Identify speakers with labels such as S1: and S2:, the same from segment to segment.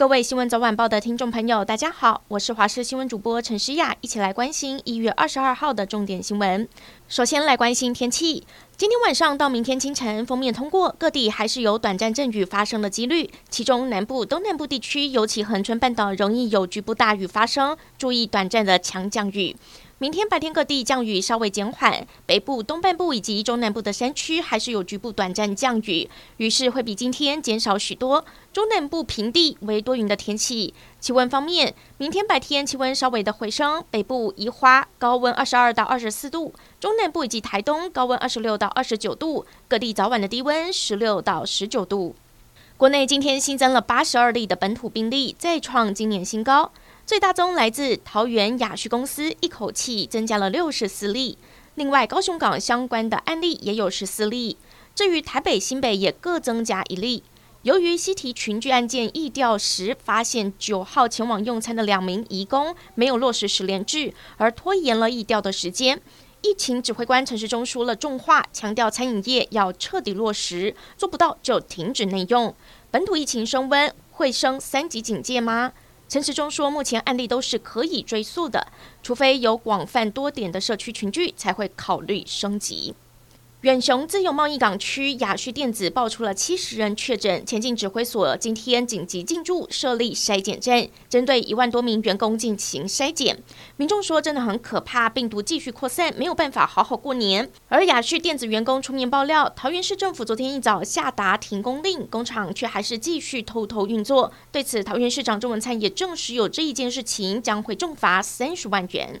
S1: 各位新闻早晚报的听众朋友，大家好，我是华视新闻主播陈诗雅，一起来关心一月二十二号的重点新闻。首先来关心天气，今天晚上到明天清晨，锋面通过，各地还是有短暂阵雨发生的几率，其中南部、东南部地区，尤其恒春半岛容易有局部大雨发生，注意短暂的强降雨。明天白天各地降雨稍微减缓，北部、东半部以及中南部的山区还是有局部短暂降雨，雨势会比今天减少许多。中南部平地为多云的天气。气温方面，明天白天气温稍微的回升，北部宜花高温二十二到二十四度，中南部以及台东高温二十六到二十九度，各地早晚的低温十六到十九度。国内今天新增了八十二例的本土病例，再创今年新高。最大宗来自桃园雅旭公司，一口气增加了六十四例。另外，高雄港相关的案例也有十四例。至于台北、新北也各增加一例。由于西提群聚案件疫调时发现九号前往用餐的两名移工没有落实十连制，而拖延了疫调的时间。疫情指挥官陈时中说了重话，强调餐饮业要彻底落实，做不到就停止内用。本土疫情升温，会升三级警戒吗？陈时中说，目前案例都是可以追溯的，除非有广泛多点的社区群聚，才会考虑升级。远雄自由贸易港区雅旭电子爆出了七十人确诊，前进指挥所今天紧急进驻设立筛检站，针对一万多名员工进行筛检。民众说真的很可怕，病毒继续扩散，没有办法好好过年。而雅旭电子员工出面爆料，桃园市政府昨天一早下达停工令，工厂却还是继续偷偷运作。对此，桃园市长郑文灿也证实有这一件事情，将会重罚三十万元。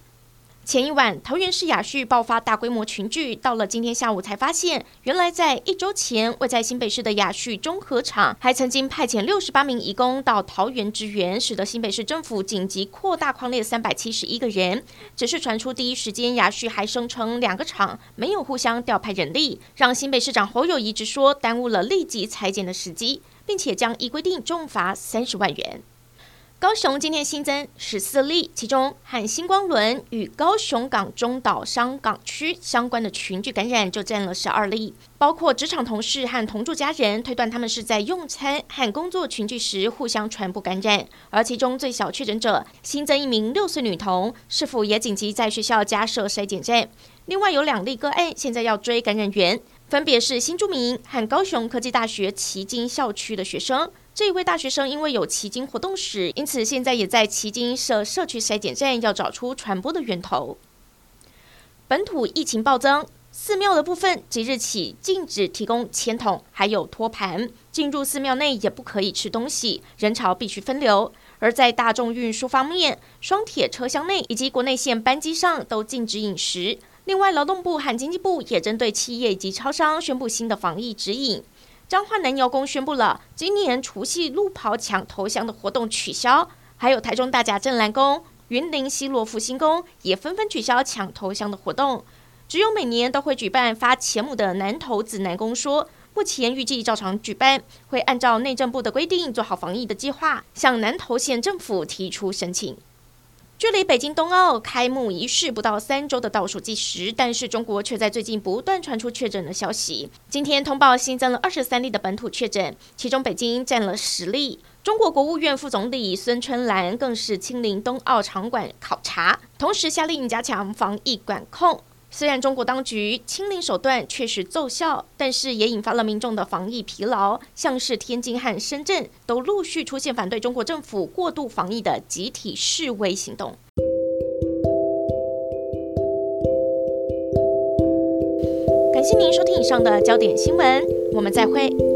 S1: 前一晚，桃园市雅旭爆发大规模群聚，到了今天下午才发现，原来在一周前，位在新北市的雅旭中和厂还曾经派遣六十八名义工到桃园支援，使得新北市政府紧急扩大匡列三百七十一个人。只是传出第一时间，雅旭还声称两个厂没有互相调派人力，让新北市长侯友谊直说耽误了立即裁减的时机，并且将依规定重罚三十万元。高雄今天新增十四例，其中和星光轮与高雄港中岛商港区相关的群聚感染就占了十二例，包括职场同事和同住家人，推断他们是在用餐和工作群聚时互相传播感染。而其中最小确诊者新增一名六岁女童，是否也紧急在学校加设筛检站。另外有两例个案，现在要追感染源，分别是新住民和高雄科技大学旗津校区的学生。这一位大学生因为有旗津活动史，因此现在也在旗津设社区筛检站，要找出传播的源头。本土疫情暴增，寺庙的部分即日起禁止提供签筒，还有托盘，进入寺庙内也不可以吃东西，人潮必须分流。而在大众运输方面，双铁车厢内以及国内线班机上都禁止饮食。另外，劳动部和经济部也针对企业及超商宣布新的防疫指引。彰化南瑶宫宣布了，今年除夕路跑抢头香的活动取消，还有台中大甲镇澜宫、云林西螺复兴宫也纷纷取消抢头香的活动。只有每年都会举办发钱母的南投指南宫说，目前预计照常举办，会按照内政部的规定做好防疫的计划，向南投县政府提出申请。距离北京冬奥开幕仪式不到三周的倒数计时，但是中国却在最近不断传出确诊的消息。今天通报新增了二十三例的本土确诊，其中北京占了十例。中国国务院副总理孙春兰更是亲临冬奥场馆考察，同时下令加强防疫管控。虽然中国当局清零手段确实奏效，但是也引发了民众的防疫疲劳。像是天津和深圳都陆续出现反对中国政府过度防疫的集体示威行动。感谢您收听以上的焦点新闻，我们再会。